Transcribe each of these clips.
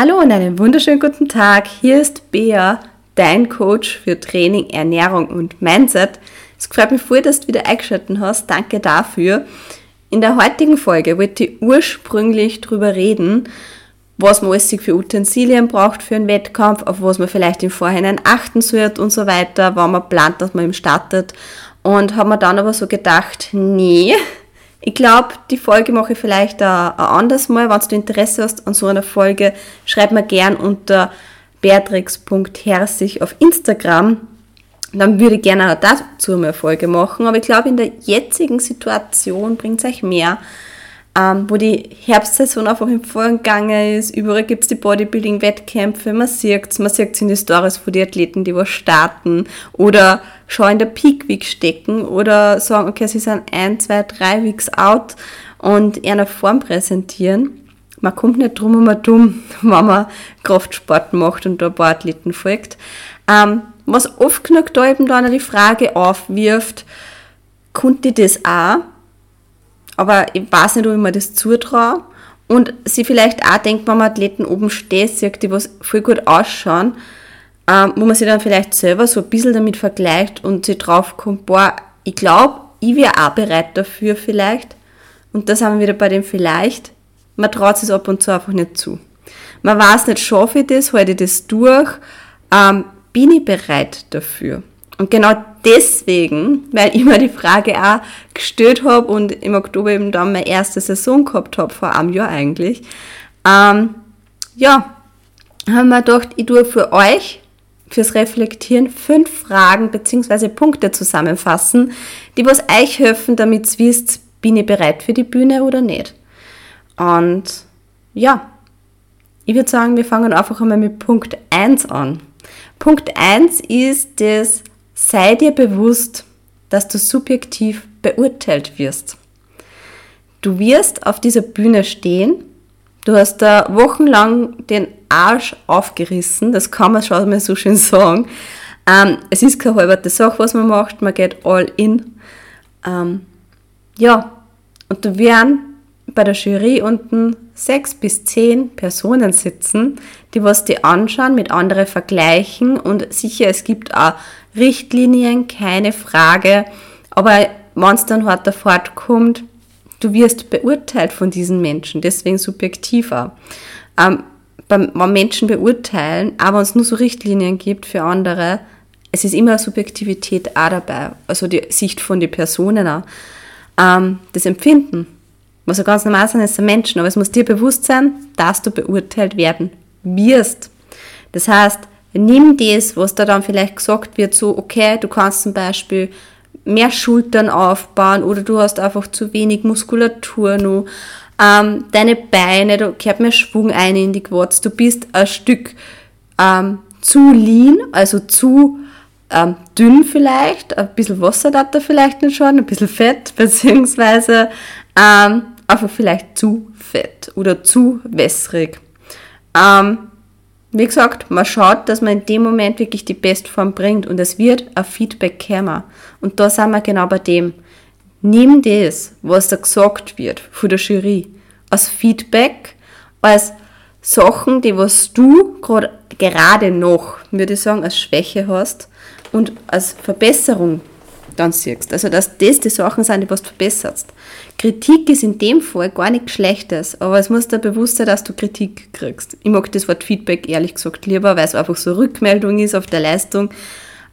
Hallo und einen wunderschönen guten Tag. Hier ist Bea, dein Coach für Training, Ernährung und Mindset. Es freut mich voll, dass du wieder eingeschaltet hast. Danke dafür. In der heutigen Folge wollte ich ursprünglich darüber reden, was man alles für Utensilien braucht für einen Wettkampf, auf was man vielleicht im Vorhinein achten sollte und so weiter, wann man plant, dass man ihm startet. Und habe mir dann aber so gedacht, nee, ich glaube, die Folge mache ich vielleicht ein, anderes Mal. Wenn du Interesse hast an so einer Folge, schreib mir gern unter beatrix.herzig auf Instagram. Dann würde ich gerne auch dazu eine Folge machen. Aber ich glaube, in der jetzigen Situation bringt es euch mehr, ähm, wo die Herbstsaison einfach im Vorgang ist. Überall gibt es die Bodybuilding-Wettkämpfe. Man sieht es, man sieht es in den Stories von den Athleten, die was starten oder schon in der Peak Week stecken oder sagen, okay, sie sind ein, zwei, drei Weeks out und in einer Form präsentieren. Man kommt nicht drum und dumm, wenn man Kraftsport macht und da ein paar Athleten folgt. Ähm, was oft genug da eben dann die Frage aufwirft, konnte ich das auch? Aber ich weiß nicht, ob ich mir das zutraue. Und sie vielleicht auch denkt, wenn man Athleten oben steht, sieht, die was voll gut ausschauen, ähm, wo man sich dann vielleicht selber so ein bisschen damit vergleicht und sich drauf kommt, boah, ich glaube, ich wäre auch bereit dafür vielleicht. Und das haben wir wieder bei dem vielleicht. Man traut es ab und zu einfach nicht zu. Man weiß nicht, schaffe ich das, halte ich das durch, ähm, bin ich bereit dafür? Und genau deswegen, weil ich mir die Frage auch gestellt habe und im Oktober eben dann meine erste Saison gehabt habe, vor einem Jahr eigentlich, ähm, ja, haben wir gedacht, ich tue für euch fürs Reflektieren fünf Fragen bzw. Punkte zusammenfassen, die was euch helfen, damit ihr wisst, bin ich bereit für die Bühne oder nicht. Und ja, ich würde sagen, wir fangen einfach einmal mit Punkt 1 an. Punkt 1 ist das, sei dir bewusst, dass du subjektiv beurteilt wirst. Du wirst auf dieser Bühne stehen, du hast da wochenlang den Arsch aufgerissen, das kann man schon mal so schön sagen. Ähm, es ist keine halbe Sache, was man macht, man geht all in. Ähm, ja, und da werden bei der Jury unten sechs bis zehn Personen sitzen, die was die anschauen, mit anderen vergleichen. Und sicher, es gibt auch Richtlinien, keine Frage, aber wenn es dann hart Fahrt kommt, du wirst beurteilt von diesen Menschen, deswegen subjektiver. Ähm, beim, wenn Menschen beurteilen, aber es nur so Richtlinien gibt für andere, es ist immer Subjektivität auch dabei, also die Sicht von den Personen auch. Ähm, das Empfinden, was ja ganz normal sein ist, ein Menschen, aber es muss dir bewusst sein, dass du beurteilt werden wirst. Das heißt, nimm das, was da dann vielleicht gesagt wird, so, okay, du kannst zum Beispiel mehr Schultern aufbauen oder du hast einfach zu wenig Muskulatur nur ähm, deine Beine, da gehört mehr Schwung ein in die Quads, du bist ein Stück ähm, zu lean, also zu ähm, dünn vielleicht, ein bisschen Wasser hat da vielleicht nicht schon, ein bisschen Fett, beziehungsweise ähm, einfach vielleicht zu fett oder zu wässrig. Ähm, wie gesagt, man schaut, dass man in dem Moment wirklich die Bestform bringt und es wird ein Feedback kommen. Und da sind wir genau bei dem. Nimm das, was da gesagt wird von der Jury, als Feedback, als Sachen, die was du grad, gerade noch, würde ich sagen, als Schwäche hast und als Verbesserung dann siehst. Also, dass das die Sachen sind, die was du verbesserst. Kritik ist in dem Fall gar nichts Schlechtes, aber es muss dir bewusst sein, dass du Kritik kriegst. Ich mag das Wort Feedback ehrlich gesagt lieber, weil es einfach so Rückmeldung ist auf der Leistung.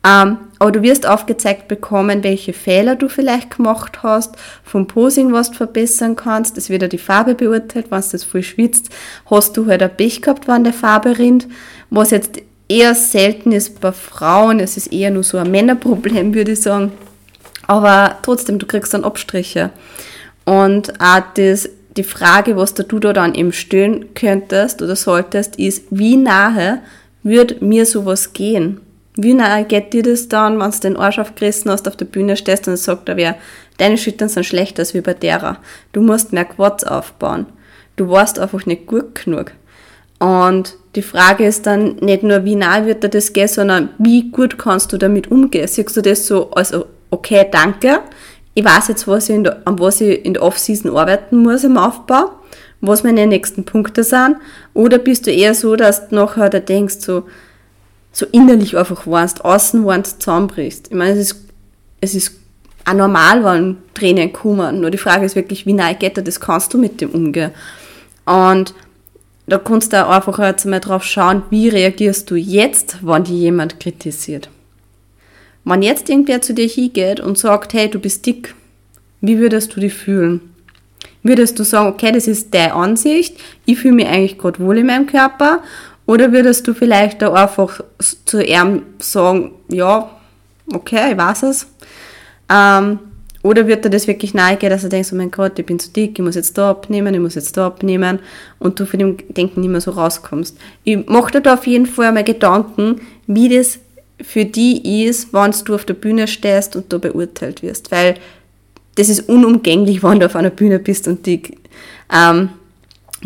Ähm, aber du wirst aufgezeigt bekommen, welche Fehler du vielleicht gemacht hast, vom Posing, was du verbessern kannst. Es wird ja die Farbe beurteilt, wenn du das voll schwitzt, hast du halt ein Pech gehabt, wann der Farbe rinnt, was jetzt eher selten ist bei Frauen. Es ist eher nur so ein Männerproblem, würde ich sagen. Aber trotzdem, du kriegst dann Abstriche. Und auch das, die Frage, was du da dann eben stellen könntest oder solltest, ist, wie nahe wird mir sowas gehen? Wie nahe geht dir das dann, wenn du den Arsch aufgerissen hast, auf der Bühne stehst und sagt da wer, deine Schüttern sind schlechter als wie bei derer. Du musst mehr Quads aufbauen. Du warst einfach nicht gut genug. Und die Frage ist dann nicht nur, wie nahe wird dir das gehen, sondern wie gut kannst du damit umgehen? Siehst du das so als okay, danke, ich weiß jetzt, was ich in der, an was ich in der Off-Season arbeiten muss im Aufbau. was meine nächsten Punkte sind? Oder bist du eher so, dass du nachher da denkst, so, so innerlich einfach warst, außen warst, zusammenbrichst? Ich meine, es ist, es ist auch normal, wenn Tränen kommen. Nur die Frage ist wirklich, wie nahe geht das kannst du mit dem umgehen? Und da kannst du auch einfach jetzt mal drauf schauen, wie reagierst du jetzt, wenn dich jemand kritisiert. Wenn jetzt irgendwer zu dir hingeht und sagt, hey, du bist dick, wie würdest du dich fühlen? Würdest du sagen, okay, das ist deine Ansicht, ich fühle mich eigentlich gerade wohl in meinem Körper? Oder würdest du vielleicht da einfach zu ihm sagen, ja, okay, ich weiß es. Ähm, oder wird dir das wirklich nahegehen, dass du denkst, oh mein Gott, ich bin zu dick, ich muss jetzt da abnehmen, ich muss jetzt da abnehmen und du von dem Denken nicht mehr so rauskommst. Ich mache da auf jeden Fall mal Gedanken, wie das für die ist, wenn du auf der Bühne stehst und da beurteilt wirst. Weil das ist unumgänglich, wenn du auf einer Bühne bist und die ähm,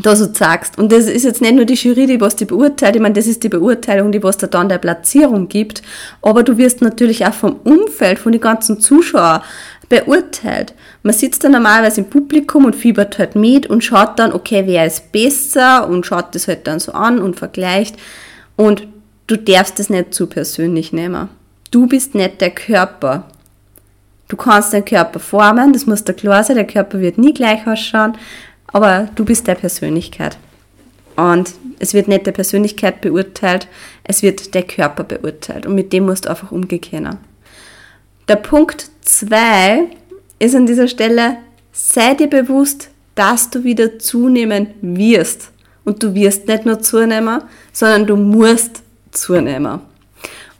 da so sagst. Und das ist jetzt nicht nur die Jury, die was die beurteilt, ich meine, das ist die Beurteilung, die was da dann der Platzierung gibt, aber du wirst natürlich auch vom Umfeld, von den ganzen Zuschauern beurteilt. Man sitzt dann normalerweise im Publikum und fiebert halt mit und schaut dann, okay, wer ist besser und schaut das halt dann so an und vergleicht und du darfst das nicht zu persönlich nehmen. Du bist nicht der Körper. Du kannst deinen Körper formen, das muss dir klar sein, der Körper wird nie gleich ausschauen, aber du bist der Persönlichkeit. Und es wird nicht der Persönlichkeit beurteilt, es wird der Körper beurteilt. Und mit dem musst du einfach umgehen. Der Punkt 2 ist an dieser Stelle, sei dir bewusst, dass du wieder zunehmen wirst. Und du wirst nicht nur zunehmen, sondern du musst zunehmen.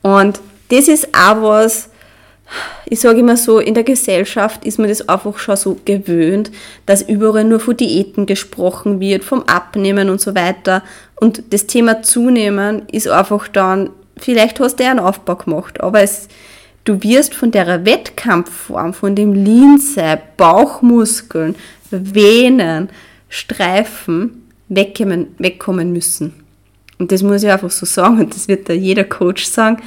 Und das ist auch was, ich sage immer so, in der Gesellschaft ist man das einfach schon so gewöhnt, dass überall nur von Diäten gesprochen wird, vom Abnehmen und so weiter. Und das Thema Zunehmen ist einfach dann, vielleicht hast du einen Aufbau gemacht, aber es, du wirst von der Wettkampfform, von dem Linse, Bauchmuskeln, Venen, Streifen wegkommen, wegkommen müssen. Und das muss ich einfach so sagen, und das wird da jeder Coach sagen.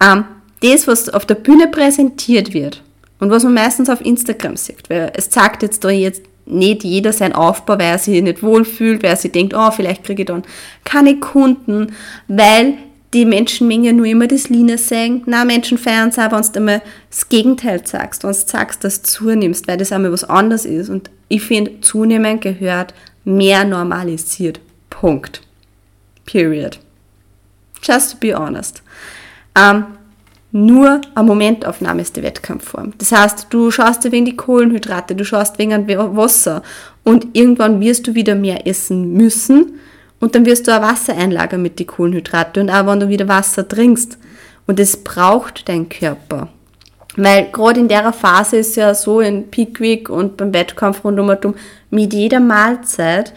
Ähm, das, was auf der Bühne präsentiert wird und was man meistens auf Instagram sieht, weil es zeigt jetzt da jetzt nicht jeder seinen Aufbau, weil er sich nicht wohlfühlt, weil er sich denkt, oh, vielleicht kriege ich dann keine Kunden, weil die Menschenmenge nur immer das Line sehen. Na, Menschen feiern es auch, wenn du einmal das Gegenteil sagst, wenn du sagst, dass du zunimmst, weil das einmal was anderes ist. Und ich finde, zunehmen gehört mehr normalisiert. Punkt. Period. Just to be honest. Ähm, nur eine Momentaufnahme ist die Wettkampfform. Das heißt, du schaust wegen die Kohlenhydrate, du schaust wegen Wasser und irgendwann wirst du wieder mehr essen müssen und dann wirst du auch Wasser einlagern mit den Kohlenhydrate und auch wenn du wieder Wasser trinkst. Und das braucht dein Körper. Weil gerade in der Phase ist ja so in Peak Week und beim Wettkampf rundum mit jeder Mahlzeit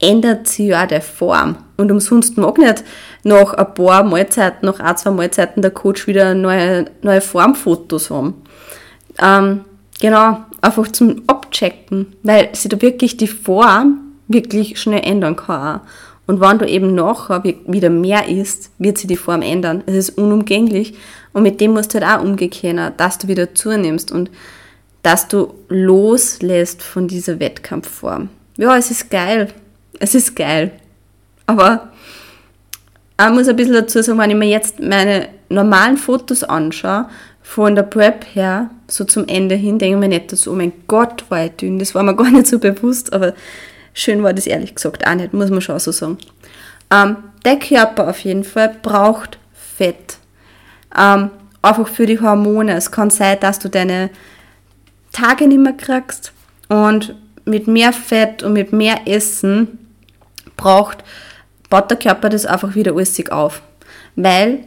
ändert sich ja der Form. Und umsonst mag nicht nach ein paar Mahlzeiten, nach ein, zwei Mahlzeiten der Coach wieder neue, neue Formfotos haben. Ähm, genau, einfach zum Abchecken, weil sich da wirklich die Form wirklich schnell ändern kann. Und wenn du eben nachher wieder mehr isst, wird sich die Form ändern. Es ist unumgänglich. Und mit dem musst du halt auch umgehen, dass du wieder zunimmst und dass du loslässt von dieser Wettkampfform. Ja, es ist geil. Es ist geil. Aber ich muss ein bisschen dazu sagen, wenn ich mir jetzt meine normalen Fotos anschaue, von der Prep her, so zum Ende hin, denke ich mir nicht so, oh mein Gott, war ich dünn. Das war mir gar nicht so bewusst, aber schön war das ehrlich gesagt auch nicht, muss man schon so sagen. Ähm, der Körper auf jeden Fall braucht Fett. Ähm, einfach für die Hormone. Es kann sein, dass du deine Tage nicht mehr kriegst und mit mehr Fett und mit mehr Essen braucht, baut der Körper das einfach wieder alles auf. Weil,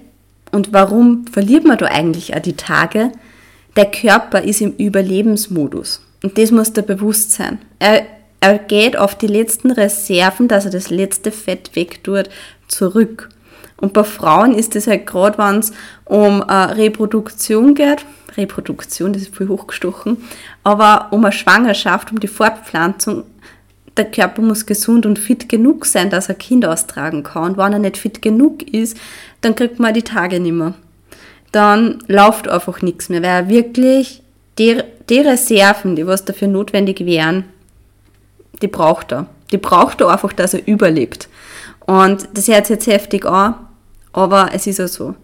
und warum verliert man da eigentlich auch die Tage? Der Körper ist im Überlebensmodus. Und das muss dir bewusst sein. Er, er geht auf die letzten Reserven, dass er das letzte Fett wegtut, zurück. Und bei Frauen ist es halt gerade, wenn es um äh, Reproduktion geht, Reproduktion, das ist viel hochgestochen, aber um eine Schwangerschaft, um die Fortpflanzung, der Körper muss gesund und fit genug sein, dass er Kind austragen kann. Und wenn er nicht fit genug ist, dann kriegt man die Tage nicht mehr. Dann läuft einfach nichts mehr, weil er wirklich die, die Reserven, die was dafür notwendig wären, die braucht er. Die braucht da einfach, dass er überlebt. Und das hört sich jetzt heftig an, aber es ist auch so.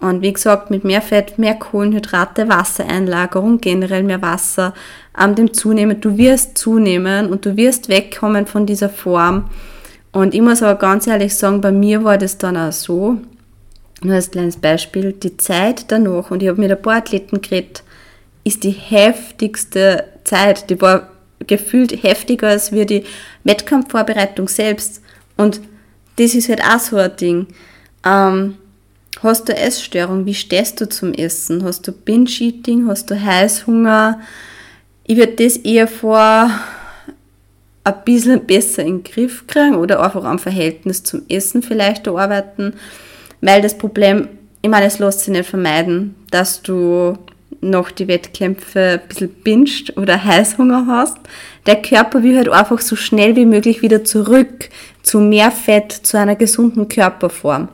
Und wie gesagt, mit mehr Fett, mehr Kohlenhydrate, Wassereinlagerung, generell mehr Wasser, an dem Zunehmen, du wirst zunehmen und du wirst wegkommen von dieser Form. Und ich muss aber ganz ehrlich sagen, bei mir war das dann auch so, nur als kleines Beispiel, die Zeit danach, und ich habe mit ein paar Athleten geredet, ist die heftigste Zeit. Die war gefühlt heftiger als wir die Wettkampfvorbereitung selbst. Und das ist halt auch so ein Ding. Ähm, hast du Essstörung? Wie stehst du zum Essen? Hast du Binge-Eating? Hast du Heißhunger? Ich würde das eher vor ein bisschen besser in den Griff kriegen oder einfach am Verhältnis zum Essen vielleicht arbeiten, weil das Problem, ich meine, es lässt sich nicht vermeiden, dass du noch die Wettkämpfe ein bisschen binscht oder Heißhunger hast. Der Körper will halt einfach so schnell wie möglich wieder zurück zu mehr Fett, zu einer gesunden Körperform.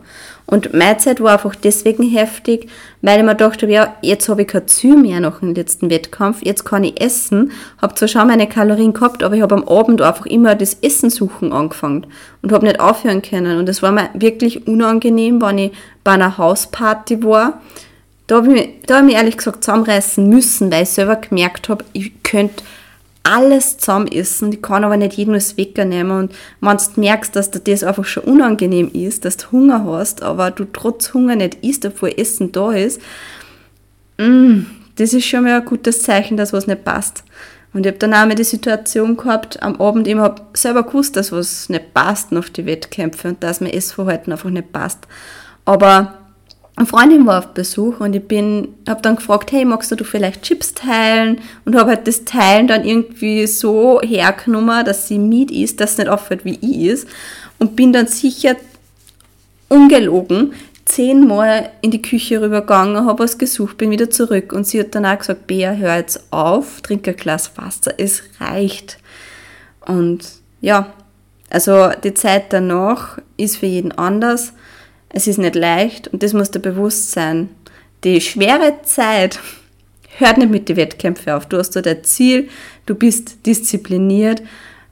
Und meine Zeit war einfach deswegen heftig, weil ich mir dachte, ja, jetzt habe ich kein Ziel mehr nach dem letzten Wettkampf, jetzt kann ich essen, habe zwar schon meine Kalorien gehabt, aber ich habe am Abend einfach immer das Essen suchen angefangen und habe nicht aufhören können. Und es war mir wirklich unangenehm, wenn ich bei einer Hausparty war. Da habe ich, hab ich mich ehrlich gesagt zusammenreißen müssen, weil ich selber gemerkt habe, ich könnte alles zusammen essen, die kann aber nicht jeden als Wecker nehmen und wenn du merkst, dass dir das einfach schon unangenehm ist, dass du Hunger hast, aber du trotz Hunger nicht isst, obwohl Essen da ist, mm, das ist schon mal ein gutes Zeichen, dass was nicht passt. Und ich habe dann auch mal die Situation gehabt, am Abend, ich habe selber gewusst, dass was nicht passt nach die Wettkämpfe und dass mein Essverhalten einfach nicht passt. Aber eine Freundin war auf Besuch und ich bin, habe dann gefragt, hey, magst du vielleicht Chips teilen? Und habe halt das Teilen dann irgendwie so hergenommen, dass sie mit ist, dass es nicht auffällt, wie ich ist. Und bin dann sicher ungelogen zehnmal in die Küche rübergegangen, habe was gesucht, bin wieder zurück. Und sie hat dann auch gesagt, Bea, hör jetzt auf, trink ein Glas Wasser, es reicht. Und ja, also die Zeit danach ist für jeden anders. Es ist nicht leicht und das muss dir bewusst sein. Die schwere Zeit hört nicht mit den Wettkämpfen auf. Du hast da dein Ziel, du bist diszipliniert,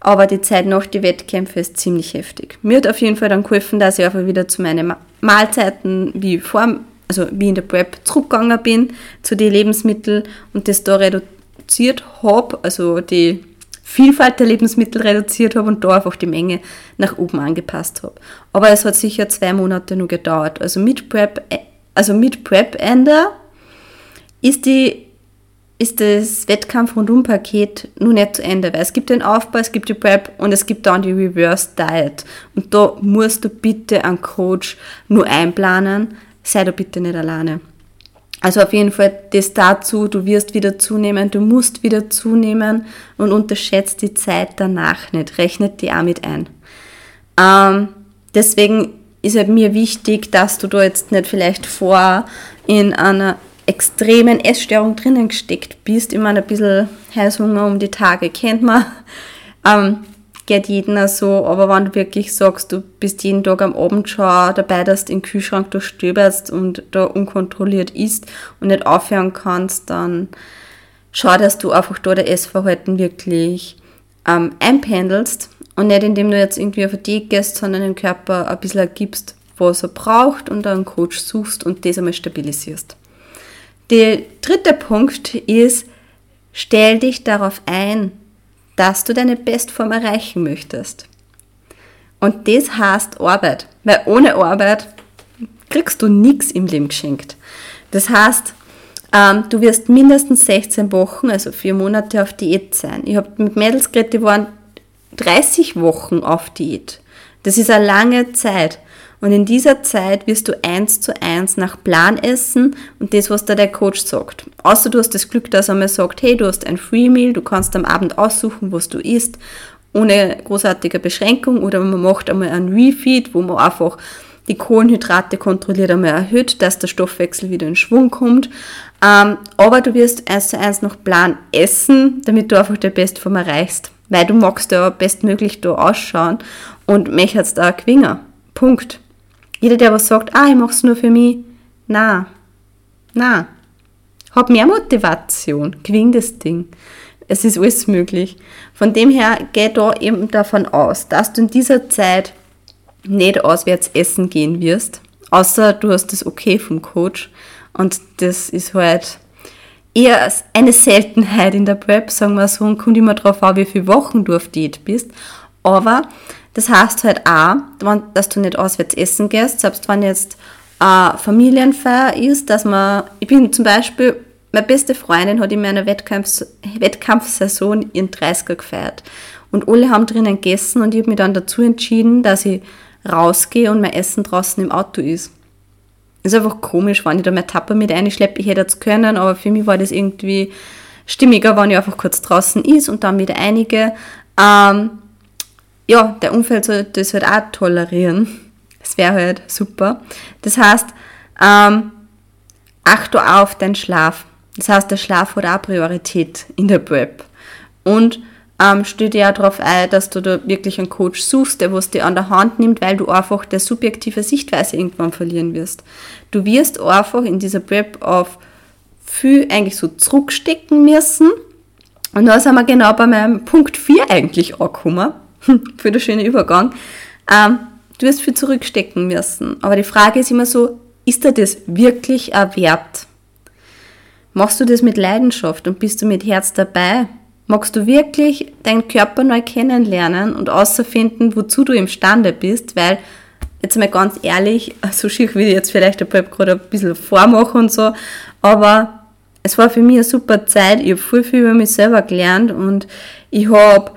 aber die Zeit nach den Wettkämpfen ist ziemlich heftig. Mir hat auf jeden Fall dann geholfen, dass ich einfach wieder zu meinen Mahlzeiten wie vor, also wie in der Prep zurückgegangen bin, zu den Lebensmitteln und das da reduziert habe, also die Vielfalt der Lebensmittel reduziert habe und da einfach die Menge nach oben angepasst habe. Aber es hat sicher zwei Monate nur gedauert. Also mit Prep, also mit Prep-Ende ist die ist das Wettkampf-Rundum-Paket nur nicht zu Ende, weil es gibt den Aufbau, es gibt die Prep und es gibt dann die Reverse Diet. Und da musst du bitte einen Coach nur einplanen, sei da bitte nicht alleine. Also auf jeden Fall das dazu, du wirst wieder zunehmen, du musst wieder zunehmen und unterschätzt die Zeit danach nicht, rechnet die auch mit ein. Ähm, deswegen ist halt mir wichtig, dass du da jetzt nicht vielleicht vor in einer extremen Essstörung drinnen gesteckt bist. Ich meine, ein bisschen Heißhunger um die Tage kennt man. Ähm, geht jedem so, aber wenn du wirklich sagst, du bist jeden Tag am Abend schon dabei, dass du den Kühlschrank durchstöberst und da unkontrolliert isst und nicht aufhören kannst, dann schau, dass du einfach da der Essverhalten wirklich ähm, einpendelst und nicht indem du jetzt irgendwie auf eine Diät gehst, sondern dem Körper ein bisschen gibst, was er braucht und einen Coach suchst und das einmal stabilisierst. Der dritte Punkt ist, stell dich darauf ein, dass du deine Bestform erreichen möchtest. Und das heißt Arbeit, weil ohne Arbeit kriegst du nichts im Leben geschenkt. Das heißt, ähm, du wirst mindestens 16 Wochen, also vier Monate auf Diät sein. Ich habe mit Mädels geredet, die waren 30 Wochen auf Diät. Das ist eine lange Zeit. Und in dieser Zeit wirst du eins zu eins nach Plan essen und das, was da der Coach sagt. Außer du hast das Glück, dass er mir sagt, hey, du hast ein Free Meal, du kannst am Abend aussuchen, was du isst, ohne großartige Beschränkung oder man macht einmal ein Refeed, wo man einfach die Kohlenhydrate kontrolliert einmal erhöht, dass der Stoffwechsel wieder in Schwung kommt. Ähm, aber du wirst eins zu eins nach Plan essen, damit du einfach der Bestform erreichst. Weil du magst ja bestmöglich da ausschauen und möchtest da gewinnen. Punkt. Jeder, der was sagt, ah, ich es nur für mich, na, na. Hab mehr Motivation, gewinn das Ding. Es ist alles möglich. Von dem her geh da eben davon aus, dass du in dieser Zeit nicht auswärts essen gehen wirst, außer du hast das okay vom Coach. Und das ist halt eher eine Seltenheit in der Prep, sagen wir so, und kommt immer darauf an, wie viele Wochen du auf Diät bist. Aber das heißt halt auch, dass du nicht auswärts essen gehst, selbst wenn jetzt eine Familienfeier ist, dass man, ich bin zum Beispiel, meine beste Freundin hat in meiner Wettkampf, Wettkampfsaison ihren 30er gefeiert. Und alle haben drinnen gegessen und ich habe mich dann dazu entschieden, dass ich rausgehe und mein Essen draußen im Auto ist. Ist einfach komisch, wenn ich da mein Tapper mit einschleppe. Ich hätte es können, aber für mich war das irgendwie stimmiger, wenn ich einfach kurz draußen ist und dann wieder einige. Ähm, ja, der Umfeld sollte das halt auch tolerieren. Das wäre halt super. Das heißt, ähm, achte auf deinen Schlaf. Das heißt, der Schlaf hat auch Priorität in der Prep. Und ähm, stell dir auch darauf ein, dass du da wirklich einen Coach suchst, der was dir an der Hand nimmt, weil du einfach der subjektive Sichtweise irgendwann verlieren wirst. Du wirst einfach in dieser Prep auf viel eigentlich so zurückstecken müssen. Und da sind wir genau bei meinem Punkt 4 eigentlich angekommen, für den schönen Übergang. Ähm, du wirst viel zurückstecken müssen. Aber die Frage ist immer so, ist dir das wirklich erwerbt? Machst du das mit Leidenschaft und bist du mit Herz dabei? Magst du wirklich deinen Körper neu kennenlernen und außerfinden, wozu du imstande bist? Weil, jetzt mal ganz ehrlich, so schick wie ich jetzt vielleicht der Prep gerade ein bisschen vormache und so, aber es war für mich eine super Zeit. Ich habe viel, viel über mich selber gelernt und ich habe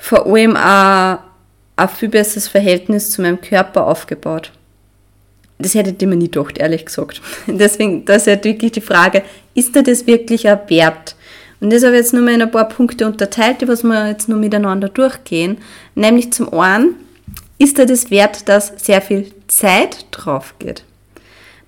vor allem auch ein viel besseres Verhältnis zu meinem Körper aufgebaut. Das hätte ich mir nie gedacht, ehrlich gesagt. Deswegen, das ist halt wirklich die Frage, ist dir das wirklich ein Wert? Und das habe ich jetzt nur mal in ein paar Punkte unterteilt, die was wir jetzt nur miteinander durchgehen. Nämlich zum einen, ist da das wert, dass sehr viel Zeit drauf geht.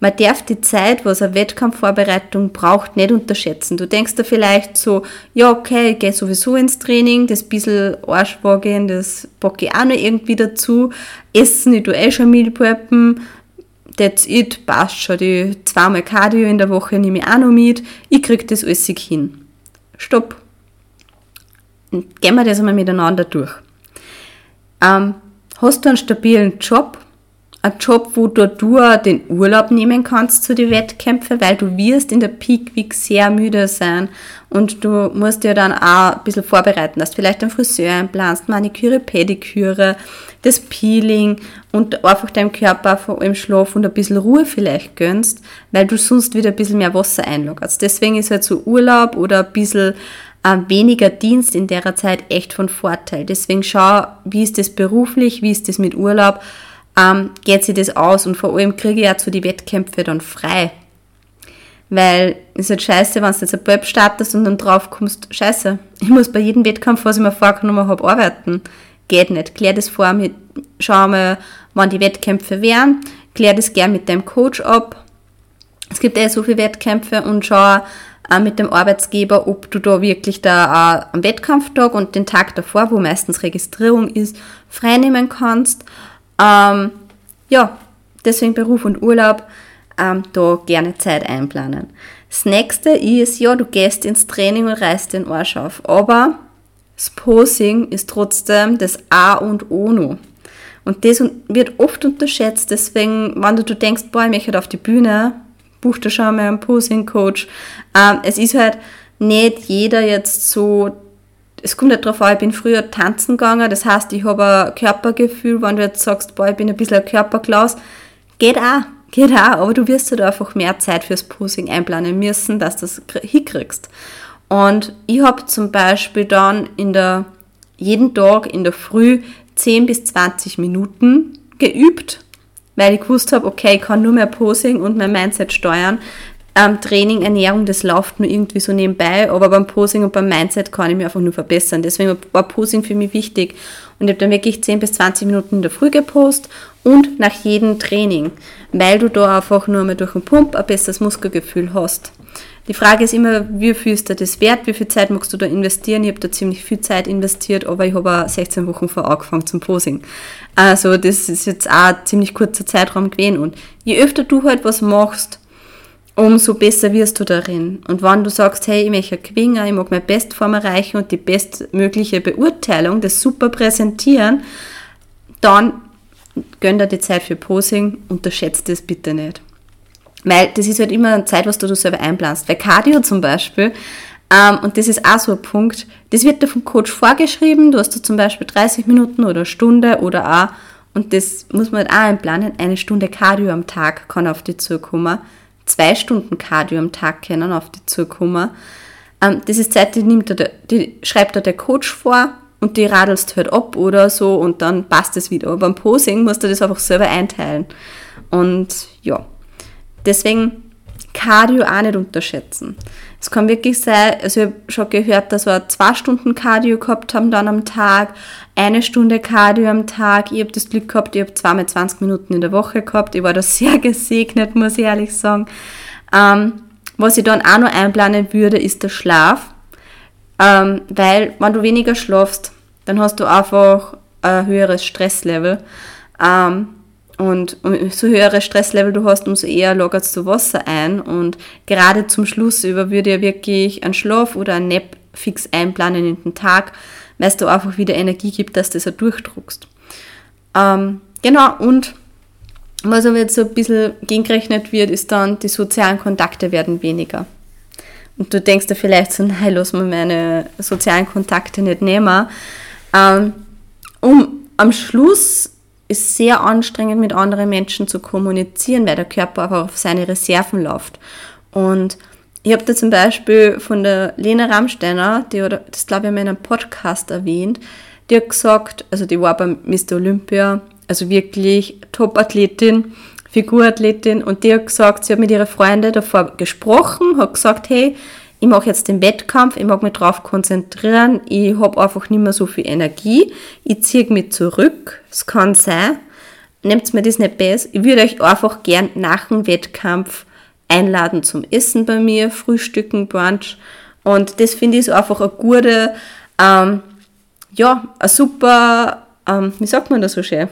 Man darf die Zeit, was eine Wettkampfvorbereitung braucht, nicht unterschätzen. Du denkst da vielleicht so, ja, okay, ich gehe sowieso ins Training, das bisschen Arschwagen, das packe ich auch noch irgendwie dazu. Essen, ich tue eh schon Meal preppen, that's it, passt schon. Die zweimal Cardio in der Woche nehme ich auch noch mit. Ich kriege das alles hin stopp. gehen wir das einmal miteinander durch. Ähm, hast du einen stabilen Job? Ein Job, wo du, du den Urlaub nehmen kannst zu den Wettkämpfen, weil du wirst in der Peak Week sehr müde sein und du musst dir dann auch ein bisschen vorbereiten, dass du vielleicht einen Friseur einplanst, Maniküre, Pediküre, das Peeling und einfach deinem Körper vor allem Schlaf und ein bisschen Ruhe vielleicht gönnst, weil du sonst wieder ein bisschen mehr Wasser einlagerst. Deswegen ist halt so Urlaub oder ein bisschen äh, weniger Dienst in der Zeit echt von Vorteil. Deswegen schau, wie ist das beruflich, wie ist das mit Urlaub, ähm, geht sich das aus und vor allem kriege ich ja zu die Wettkämpfe dann frei. Weil es ist halt scheiße, wenn du jetzt ein Pub startest und dann drauf kommst, scheiße, ich muss bei jedem Wettkampf, was ich mir vorgenommen habe, arbeiten geht nicht. Klär das vor mit, schau mal, wann die Wettkämpfe wären, klär das gern mit deinem Coach ab. Es gibt eh so viele Wettkämpfe und schau äh, mit dem Arbeitsgeber, ob du da wirklich da äh, am Wettkampftag und den Tag davor, wo meistens Registrierung ist, freinehmen kannst. Ähm, ja, deswegen Beruf und Urlaub, ähm, da gerne Zeit einplanen. Das nächste ist, ja, du gehst ins Training und reißt den Arsch auf, aber das Posing ist trotzdem das A und O noch. Und das wird oft unterschätzt, deswegen, wenn du denkst, boah, ich möchte auf die Bühne, buch da schon mal einen Posing-Coach. Ähm, es ist halt nicht jeder jetzt so, es kommt nicht darauf an, ich bin früher tanzen gegangen, das heißt, ich habe ein Körpergefühl, wenn du jetzt sagst, boah, ich bin ein bisschen ein Körperklaus, geht auch, geht auch, aber du wirst halt einfach mehr Zeit fürs Posing einplanen müssen, dass du das hinkriegst. Und ich habe zum Beispiel dann in der, jeden Tag in der Früh 10 bis 20 Minuten geübt, weil ich gewusst habe, okay, ich kann nur mehr Posing und mein Mindset steuern. Ähm, Training, Ernährung, das läuft nur irgendwie so nebenbei, aber beim Posing und beim Mindset kann ich mich einfach nur verbessern. Deswegen war Posing für mich wichtig. Und ich habe dann wirklich 10 bis 20 Minuten in der Früh gepostet und nach jedem Training, weil du da einfach nur mal durch den Pump ein besseres Muskelgefühl hast. Die Frage ist immer, wie viel ist dir das wert, wie viel Zeit magst du da investieren? Ich habe da ziemlich viel Zeit investiert, aber ich habe auch 16 Wochen vor angefangen zum Posing. Also das ist jetzt auch ein ziemlich kurzer Zeitraum gewesen. Und je öfter du halt was machst, umso besser wirst du darin. Und wenn du sagst, hey, ich möchte gewinnen, ich mag meine Bestform erreichen und die bestmögliche Beurteilung, das super präsentieren, dann gönn dir die Zeit für Posing, unterschätzt das bitte nicht. Weil das ist halt immer eine Zeit, was du, du selber einplanst. Bei Cardio zum Beispiel, ähm, und das ist auch so ein Punkt, das wird dir vom Coach vorgeschrieben, du hast da zum Beispiel 30 Minuten oder eine Stunde oder auch, und das muss man halt auch einplanen, eine Stunde Cardio am Tag kann auf dich zukommen zwei Stunden Cardio am Tag können auf die zukommen. Ähm, das ist Zeit, die, nimmt der, die schreibt dir der Coach vor und die radelst halt ab oder so und dann passt es wieder. Aber beim Posing musst du das einfach selber einteilen. Und ja, deswegen Cardio auch nicht unterschätzen. Es kann wirklich sein, also ich habe schon gehört, dass wir zwei Stunden Cardio gehabt haben dann am Tag, eine Stunde Cardio am Tag. Ich habe das Glück gehabt, ich habe zweimal 20 Minuten in der Woche gehabt. Ich war da sehr gesegnet, muss ich ehrlich sagen. Ähm, was ich dann auch noch einplanen würde, ist der Schlaf. Ähm, weil, wenn du weniger schlafst, dann hast du einfach ein höheres Stresslevel. Ähm, und umso höhere Stresslevel du hast, umso eher lagerst du Wasser ein. Und gerade zum Schluss über würde ich wirklich einen Schlaf oder einen Nap fix einplanen in den Tag, weil es da einfach wieder Energie gibt, dass du das auch durchdruckst. Ähm, genau, und was aber jetzt so ein bisschen gegengerechnet wird, ist dann, die sozialen Kontakte werden weniger. Und du denkst dir vielleicht so, nein, lass mir meine sozialen Kontakte nicht nehmen. Ähm, um am Schluss ist sehr anstrengend, mit anderen Menschen zu kommunizieren, weil der Körper einfach auf seine Reserven läuft. Und ich habe da zum Beispiel von der Lena Rammsteiner, die oder das glaube ich in einem Podcast erwähnt, die hat gesagt, also die war beim Mr. Olympia, also wirklich Top-Athletin, Figurathletin und die hat gesagt, sie hat mit ihren Freunden davor gesprochen, hat gesagt, hey, ich mache jetzt den Wettkampf, ich mag mich darauf konzentrieren, ich habe einfach nicht mehr so viel Energie, ich ziehe mich zurück, es kann sein, nehmt mir das nicht besser, ich würde euch einfach gern nach dem Wettkampf einladen zum Essen bei mir, Frühstücken, Brunch. Und das finde ich so einfach eine gute, ähm, ja, eine super, ähm, wie sagt man das so schön,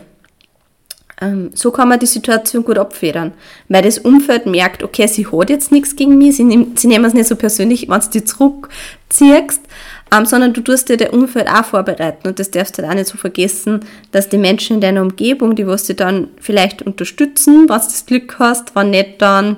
ähm, so kann man die Situation gut abfedern, weil das Umfeld merkt, okay, sie hat jetzt nichts gegen mich, sie, nehm, sie nehmen es nicht so persönlich, wenn du die zurückziehst, ähm, sondern du tust dir der Umfeld auch vorbereiten. Und das darfst du halt auch nicht so vergessen, dass die Menschen in deiner Umgebung, die was sie dann vielleicht unterstützen, was du das Glück hast, wenn nicht, dann,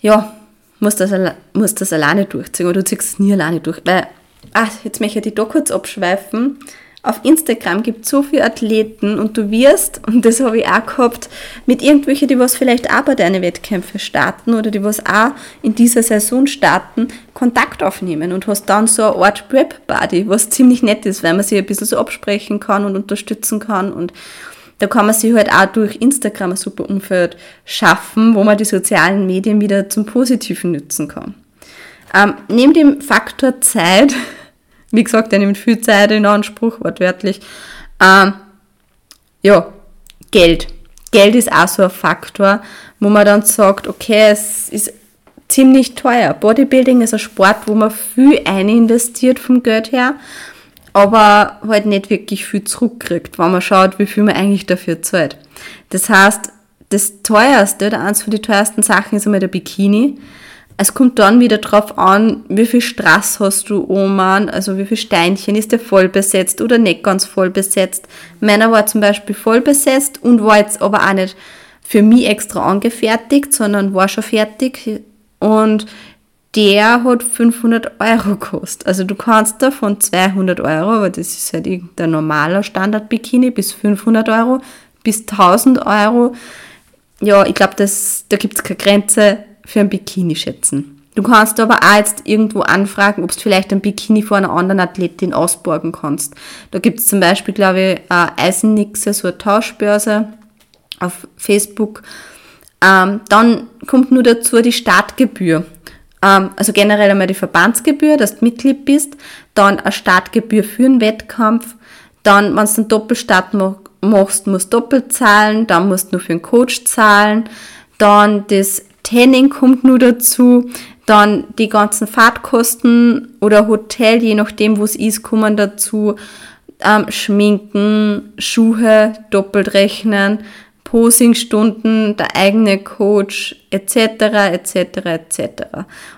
ja, musst das, musst das alleine durchziehen. Oder du ziehst es nie alleine durch, weil, ah, jetzt möchte ich die da kurz abschweifen, auf Instagram gibt es so viele Athleten und du wirst, und das habe ich auch gehabt, mit irgendwelchen, die was vielleicht auch bei deinen Wettkämpfen starten oder die was auch in dieser Saison starten, Kontakt aufnehmen und hast dann so eine Art Prep-Buddy, was ziemlich nett ist, weil man sich ein bisschen so absprechen kann und unterstützen kann und da kann man sich halt auch durch Instagram ein super Umfeld schaffen, wo man die sozialen Medien wieder zum Positiven nutzen kann. Ähm, neben dem Faktor Zeit wie gesagt, er nimmt viel Zeit in Anspruch, wortwörtlich. Ähm, ja, Geld. Geld ist auch so ein Faktor, wo man dann sagt, okay, es ist ziemlich teuer. Bodybuilding ist ein Sport, wo man viel eininvestiert vom Geld her, aber halt nicht wirklich viel zurückkriegt, wenn man schaut, wie viel man eigentlich dafür zahlt. Das heißt, das teuerste oder eins von den teuersten Sachen ist einmal der Bikini. Es kommt dann wieder drauf an, wie viel Strass hast du oben, also wie viel Steinchen, ist der voll besetzt oder nicht ganz voll besetzt. Meiner war zum Beispiel voll besetzt und war jetzt aber auch nicht für mich extra angefertigt, sondern war schon fertig und der hat 500 Euro gekostet. Also du kannst da von 200 Euro, aber das ist halt der normaler Standard-Bikini, bis 500 Euro, bis 1000 Euro. Ja, ich glaube, da gibt es keine Grenze für ein Bikini schätzen. Du kannst aber auch jetzt irgendwo anfragen, ob du vielleicht ein Bikini vor einer anderen Athletin ausborgen kannst. Da gibt es zum Beispiel, glaube ich, Eisennixe, so eine Tauschbörse auf Facebook. Ähm, dann kommt nur dazu die Startgebühr. Ähm, also generell einmal die Verbandsgebühr, dass du Mitglied bist. Dann eine Startgebühr für einen Wettkampf. Dann, wenn du einen Doppelstart machst, musst du doppelt zahlen. Dann musst du nur für einen Coach zahlen. Dann das Tanning kommt nur dazu, dann die ganzen Fahrtkosten oder Hotel, je nachdem, wo es ist, kommen dazu. Ähm, Schminken, Schuhe, doppelt rechnen, Posingstunden, der eigene Coach, etc., etc., etc.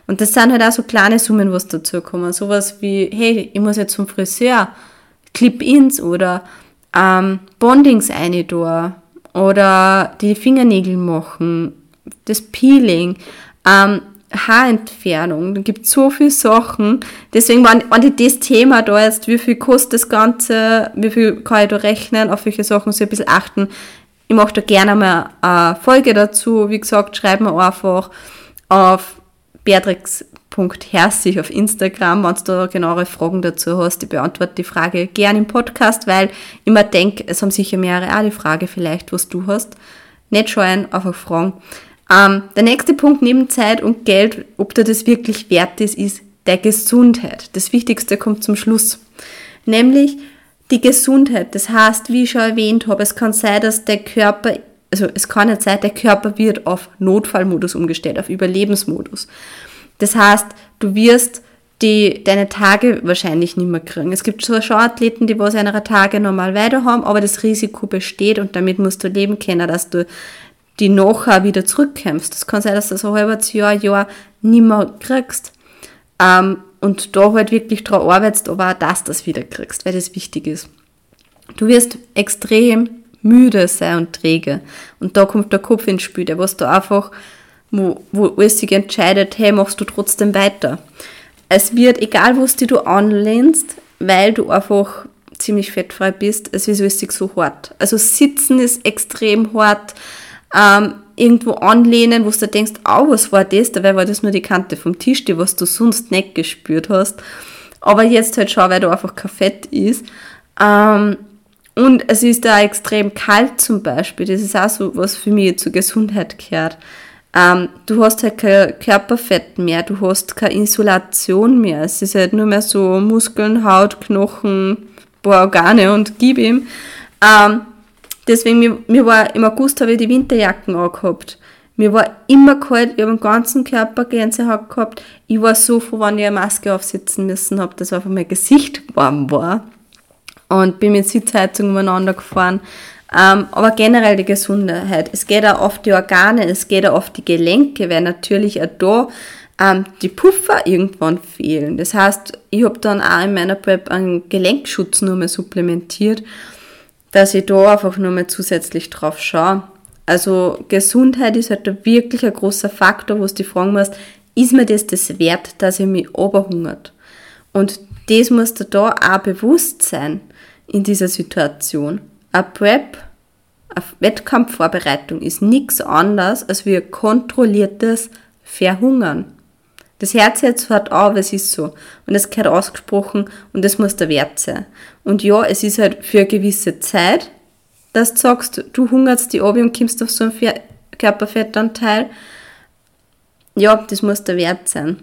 Und das sind halt auch so kleine Summen, was dazu kommen. Sowas wie, hey, ich muss jetzt zum Friseur, Clip-Ins oder ähm, Bondings eine da oder die Fingernägel machen, das Peeling, ähm, Haarentfernung, da gibt es so viele Sachen. Deswegen, wenn, wenn ich das Thema da jetzt, wie viel kostet das Ganze, wie viel kann ich da rechnen, auf welche Sachen so ein bisschen achten. Ich mache da gerne mal eine Folge dazu. Wie gesagt, schreib mir einfach auf beatrix.herzig auf Instagram, wenn du da genauere Fragen dazu hast. Ich beantworte die Frage gerne im Podcast, weil ich mir denke, es haben sicher mehrere auch die Frage vielleicht, was du hast. Nicht scheuen, einfach fragen. Ähm, der nächste Punkt neben Zeit und Geld, ob dir das wirklich wert ist, ist der Gesundheit. Das Wichtigste kommt zum Schluss. Nämlich die Gesundheit. Das heißt, wie ich schon erwähnt habe, es kann sein, dass der Körper, also es kann nicht sein, der Körper wird auf Notfallmodus umgestellt, auf Überlebensmodus. Das heißt, du wirst die deine Tage wahrscheinlich nicht mehr kriegen. Es gibt so schon Athleten, die was ihre Tage normal weiter haben, aber das Risiko besteht und damit musst du leben können, dass du die nachher wieder zurückkämpfst. Das kann sein, dass du so ein halbes Jahr, Jahr nicht mehr kriegst. Ähm, und da halt wirklich daran arbeitest, aber auch, dass du das wieder kriegst, weil das wichtig ist. Du wirst extrem müde sein und träge. Und da kommt der Kopf ins Spiel, der was da einfach, wo, wo alles sich entscheidet, hey, machst du trotzdem weiter. Es wird, egal was du anlehnst, weil du einfach ziemlich fettfrei bist, es wird sich so hart. Also sitzen ist extrem hart, ähm, irgendwo anlehnen, wo du denkst, oh, was war das? Dabei war das nur die Kante vom Tisch, die was du sonst nicht gespürt hast. Aber jetzt halt schau, weil du einfach kein Fett ist. Ähm, und es ist da extrem kalt zum Beispiel. Das ist auch so, was für mich zur Gesundheit gehört. Ähm, du hast halt kein Körperfett mehr, du hast keine Isolation mehr. Es ist halt nur mehr so Muskeln, Haut, Knochen, paar Organe und gib ihm. Ähm, Deswegen, mir, mir war im August habe ich die Winterjacken angehabt. Mir war immer kalt, ich habe den ganzen Körper Gänsehaut gehabt. Ich war so froh, wenn ich eine Maske aufsetzen müssen habe, dass einfach mein Gesicht warm war. Und bin mit Sitzheizung umeinander gefahren. Ähm, aber generell die Gesundheit. Es geht auch auf die Organe, es geht auch auf die Gelenke, weil natürlich auch da ähm, die Puffer irgendwann fehlen. Das heißt, ich habe dann auch in meiner Prep einen Gelenkschutz nur mehr supplementiert dass ich da einfach nur mal zusätzlich drauf schaue. Also Gesundheit ist halt wirklich ein großer Faktor, wo du dich fragen musst, ist mir das das wert, dass ich mich oberhungert? Und das muss dir da auch bewusst sein in dieser Situation. Eine Prep, eine Wettkampfvorbereitung ist nichts anderes als wie ein kontrolliertes Verhungern. Das Herz jetzt hört auf, es ist so. Und es gehört ausgesprochen und es muss der Wert sein. Und ja, es ist halt für eine gewisse Zeit, dass du sagst, du hungerst die ab und kommst auf so einen Körperfettanteil. Ja, das muss der Wert sein.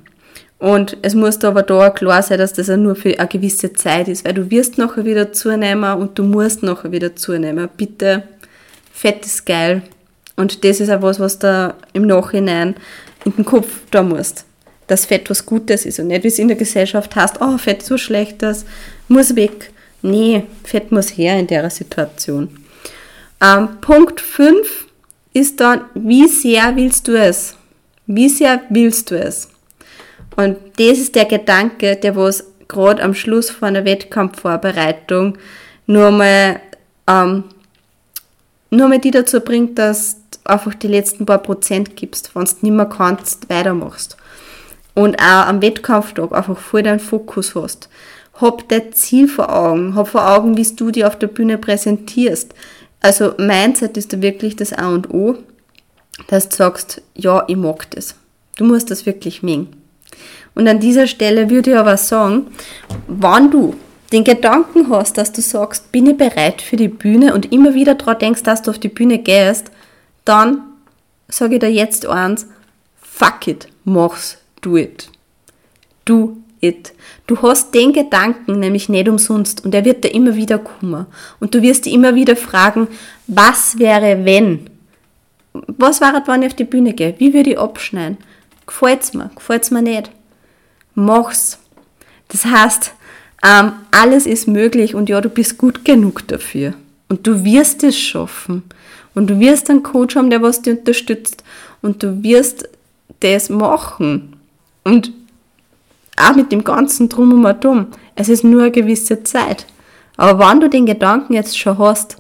Und es muss aber da klar sein, dass das auch nur für eine gewisse Zeit ist, weil du wirst nachher wieder zunehmen und du musst nachher wieder zunehmen. Bitte, Fett ist geil. Und das ist auch was, was da im Nachhinein in den Kopf da musst dass Fett was Gutes ist und nicht, wie es in der Gesellschaft heißt, oh, Fett ist was Schlechtes, muss weg. Nee, Fett muss her in der Situation. Ähm, Punkt 5 ist dann, wie sehr willst du es? Wie sehr willst du es? Und das ist der Gedanke, der was gerade am Schluss von einer Wettkampfvorbereitung nur mal, ähm, nur mal die dazu bringt, dass du einfach die letzten paar Prozent gibst, wenn du nicht mehr kannst, weitermachst und auch am Wettkampftag einfach voll deinen Fokus hast. Hab dein Ziel vor Augen, hab vor Augen, wie du dich auf der Bühne präsentierst. Also Mindset ist da wirklich das A und O, dass du sagst, ja, ich mag das. Du musst das wirklich mögen. Und an dieser Stelle würde ich aber sagen, wenn du den Gedanken hast, dass du sagst, bin ich bereit für die Bühne und immer wieder daran denkst, dass du auf die Bühne gehst, dann sage ich dir jetzt eins, fuck it, mach's do it. Do it. Du hast den Gedanken nämlich nicht umsonst und er wird dir immer wieder kommen. Und du wirst dir immer wieder fragen, was wäre wenn? Was wäre, wenn ich auf die Bühne gehe? Wie würde ich abschneiden? Gefällt's mir? Gefällt's mir nicht? Mach's. Das heißt, ähm, alles ist möglich und ja, du bist gut genug dafür. Und du wirst es schaffen. Und du wirst einen Coach haben, der was dich unterstützt und du wirst das machen. Und auch mit dem ganzen Drum und Drum. Es ist nur eine gewisse Zeit. Aber wenn du den Gedanken jetzt schon hast,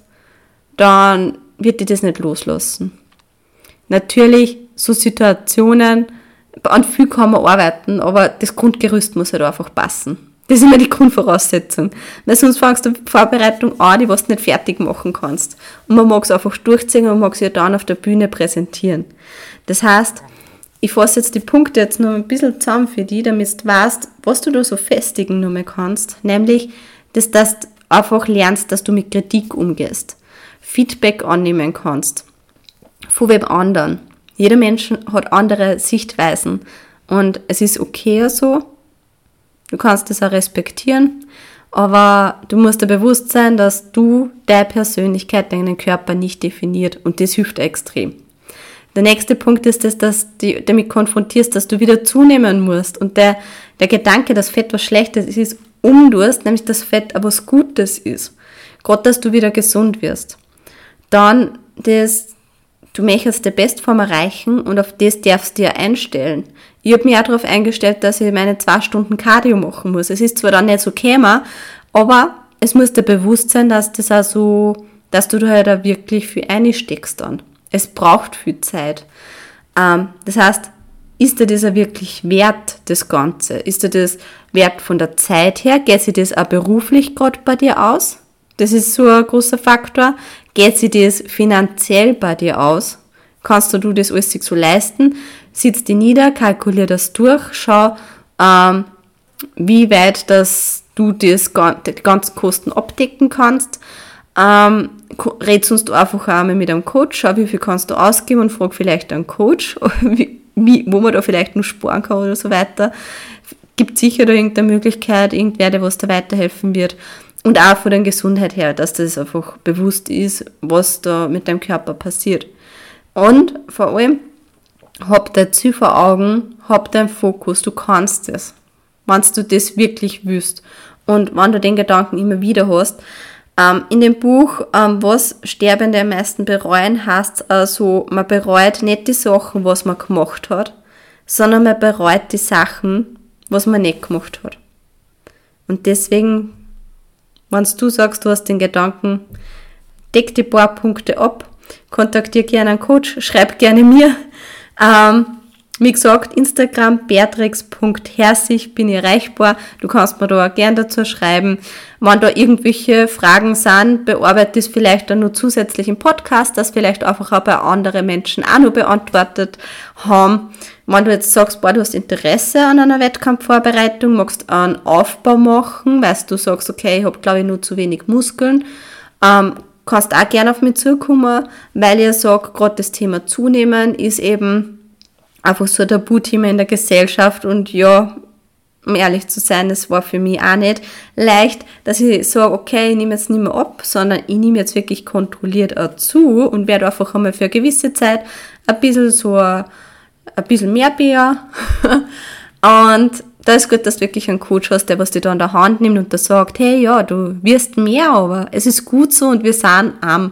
dann wird dir das nicht loslassen. Natürlich, so Situationen, an viel kann man arbeiten, aber das Grundgerüst muss halt einfach passen. Das ist immer die Grundvoraussetzung. Weil sonst fängst du Vorbereitung an, die was du nicht fertig machen kannst. Und man mag es einfach durchziehen und mag es ja dann auf der Bühne präsentieren. Das heißt, ich fasse jetzt die Punkte jetzt noch ein bisschen zusammen für dich, damit du weißt, was du da so festigen nur mehr kannst. Nämlich, dass, dass du einfach lernst, dass du mit Kritik umgehst. Feedback annehmen kannst. Von wem anderen. Jeder Mensch hat andere Sichtweisen. Und es ist okay so. Du kannst das auch respektieren. Aber du musst dir bewusst sein, dass du deine Persönlichkeit, deinen Körper nicht definiert. Und das hilft extrem. Der nächste Punkt ist, dass, dass du damit konfrontierst, dass du wieder zunehmen musst. Und der, der Gedanke, dass Fett was Schlechtes ist, umdurst, nämlich dass Fett aber was Gutes ist. Gott, dass du wieder gesund wirst. Dann das, du möchtest die Bestform erreichen und auf das darfst du dir einstellen. Ich habe mich auch darauf eingestellt, dass ich meine zwei Stunden Cardio machen muss. Es ist zwar dann nicht so kämer, aber es muss dir bewusst sein, dass das auch so, dass du da halt auch wirklich viel einsteckst dann. Es braucht viel Zeit. Ähm, das heißt, ist dir das auch wirklich wert, das Ganze? Ist dir das wert von der Zeit her? Geht sich das auch beruflich gerade bei dir aus? Das ist so ein großer Faktor. Geht sich das finanziell bei dir aus? Kannst du das alles so leisten? Sitz dich nieder, kalkulier das durch, schau, ähm, wie weit das du das, die ganzen Kosten abdecken kannst. Ähm, red uns du einfach einmal mit einem Coach, schau, wie viel kannst du ausgeben und frag vielleicht einen Coach, wie, wo man da vielleicht noch sparen kann oder so weiter. Gibt sicher da irgendeine Möglichkeit, irgendwer, der was da weiterhelfen wird. Und auch von der Gesundheit her, dass das einfach bewusst ist, was da mit deinem Körper passiert. Und vor allem, hab dein Ziel vor Augen, hab deinen Fokus, du kannst es. Wenn du das wirklich willst. Und wenn du den Gedanken immer wieder hast, ähm, in dem Buch, ähm, was Sterbende am meisten bereuen, heißt also, man bereut nicht die Sachen, was man gemacht hat, sondern man bereut die Sachen, was man nicht gemacht hat. Und deswegen, wenn du sagst, du hast den Gedanken, deck die paar Punkte ab, kontaktiere gerne einen Coach, schreib gerne mir. Ähm, wie gesagt, Instagram beatrix.herzig bin ich erreichbar. Du kannst mir da auch gerne dazu schreiben. Wenn da irgendwelche Fragen sind, bearbeite es vielleicht dann nur zusätzlich im Podcast, dass vielleicht einfach auch bei anderen Menschen auch noch beantwortet haben. Wenn du jetzt sagst, boah, du hast Interesse an einer Wettkampfvorbereitung, magst einen Aufbau machen, weil du sagst, okay, ich habe glaube ich nur zu wenig Muskeln, ähm, kannst auch gerne auf mich zukommen, weil ich sage, gerade das Thema Zunehmen ist eben einfach so ein Tabuthema in der Gesellschaft und ja, um ehrlich zu sein, das war für mich auch nicht leicht, dass ich sage, okay, ich nehme jetzt nicht mehr ab, sondern ich nehme jetzt wirklich kontrolliert auch zu und werde einfach einmal für eine gewisse Zeit ein bisschen so ein, bisschen mehr Bier. und da ist gut, dass du wirklich einen Coach hast, der was dir da an der Hand nimmt und da sagt, hey, ja, du wirst mehr, aber es ist gut so und wir sind am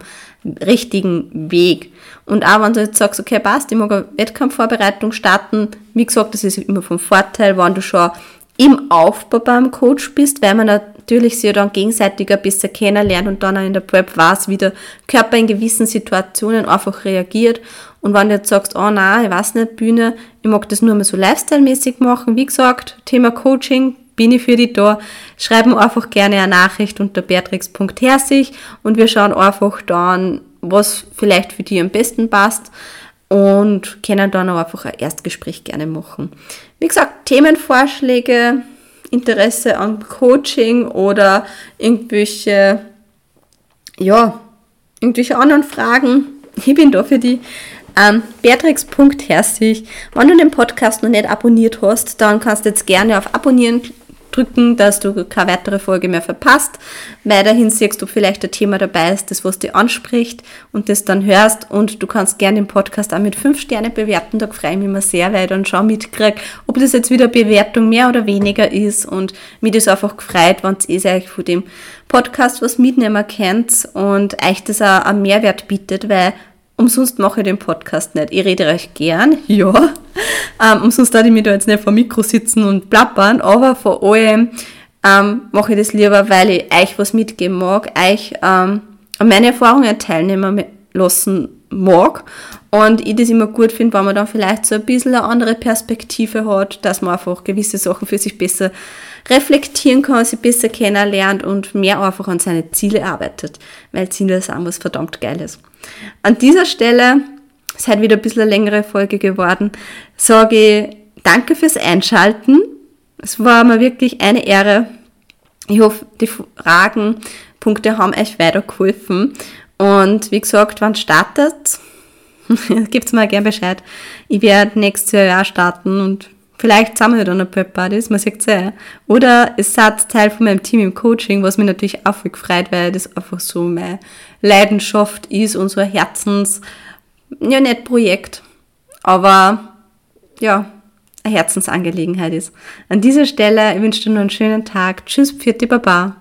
richtigen Weg. Und auch wenn du jetzt sagst, okay, passt, ich mag eine Wettkampfvorbereitung starten, wie gesagt, das ist immer vom Vorteil, wenn du schon im Aufbau beim Coach bist, weil man natürlich sich dann gegenseitig ein bisschen kennenlernt und dann auch in der Prep weiß, wie der Körper in gewissen Situationen einfach reagiert. Und wenn du jetzt sagst, oh nein, ich weiß nicht, Bühne, ich mag das nur mal so lifestyle-mäßig machen, wie gesagt, Thema Coaching, bin ich für dich da. Schreib mir einfach gerne eine Nachricht unter beatrix.herzig und wir schauen einfach dann, was vielleicht für dich am besten passt und können dann auch einfach ein Erstgespräch gerne machen. Wie gesagt, Themenvorschläge, Interesse an Coaching oder irgendwelche, ja, irgendwelche anderen Fragen. Ich bin da für die. Ähm, Beatrix.herzig. Wenn du den Podcast noch nicht abonniert hast, dann kannst du jetzt gerne auf Abonnieren drücken, dass du keine weitere Folge mehr verpasst. Weiterhin siehst du vielleicht ein Thema dabei ist, das was dir anspricht und das dann hörst und du kannst gerne den Podcast auch mit fünf Sterne bewerten. Da freue ich mich immer sehr, weil ich dann schon mitkriege, ob das jetzt wieder Bewertung mehr oder weniger ist und mir das einfach gefreut, wenn ihr euch von dem Podcast was mitnehmen könnt und euch das auch einen Mehrwert bietet, weil umsonst mache ich den Podcast nicht. Ich rede recht gern, ja. Ähm, umsonst darf ich mich da jetzt nicht vor dem Mikro sitzen und plappern, aber vor allem ähm, mache ich das lieber, weil ich euch was mitgeben mag, euch ähm, meine Erfahrungen teilnehmen lassen mag und ich das immer gut finde, wenn man dann vielleicht so ein bisschen eine andere Perspektive hat, dass man einfach gewisse Sachen für sich besser reflektieren kann, sich besser kennenlernt und mehr einfach an seine Ziele arbeitet, weil Ziele sind was verdammt Geiles. An dieser Stelle, ist halt wieder ein bisschen eine längere Folge geworden, sage ich danke fürs Einschalten. Es war mir wirklich eine Ehre. Ich hoffe, die Fragen, Punkte haben euch weitergeholfen. Und wie gesagt, wann startet, gibt's mir gerne Bescheid. Ich werde nächstes Jahr starten und vielleicht sind wir dann ein paar Partys, man sieht es Oder es seid Teil von meinem Team im Coaching, was mich natürlich auch viel gefreut, weil das einfach so meine Leidenschaft ist und so ein Herzens, ja nicht Projekt, aber ja, eine Herzensangelegenheit ist. An dieser Stelle, ich wünsche dir noch einen schönen Tag. Tschüss, vierte Baba.